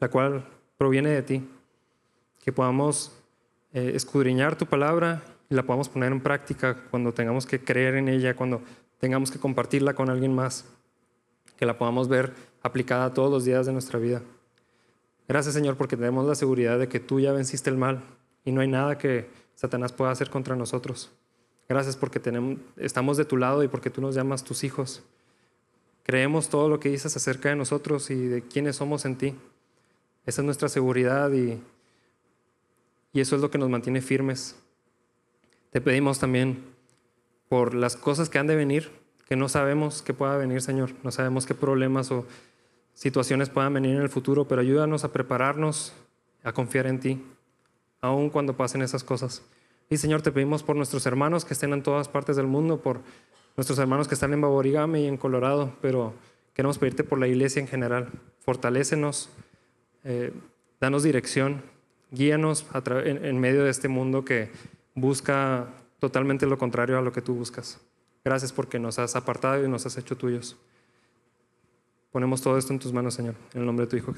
la cual proviene de ti, que podamos eh, escudriñar tu palabra y la podamos poner en práctica cuando tengamos que creer en ella, cuando tengamos que compartirla con alguien más, que la podamos ver aplicada todos los días de nuestra vida. Gracias Señor porque tenemos la seguridad de que tú ya venciste el mal y no hay nada que Satanás pueda hacer contra nosotros. Gracias porque tenemos, estamos de tu lado y porque tú nos llamas tus hijos. Creemos todo lo que dices acerca de nosotros y de quiénes somos en ti. Esa es nuestra seguridad y, y eso es lo que nos mantiene firmes. Te pedimos también por las cosas que han de venir, que no sabemos que pueda venir, Señor. No sabemos qué problemas o situaciones puedan venir en el futuro, pero ayúdanos a prepararnos, a confiar en ti, aun cuando pasen esas cosas. Y Señor, te pedimos por nuestros hermanos que estén en todas partes del mundo, por nuestros hermanos que están en Baborigame y en Colorado, pero queremos pedirte por la iglesia en general. Fortalécenos, eh, danos dirección, guíanos en, en medio de este mundo que busca totalmente lo contrario a lo que tú buscas. Gracias porque nos has apartado y nos has hecho tuyos. Ponemos todo esto en tus manos, Señor, en el nombre de tu Hijo Jesús.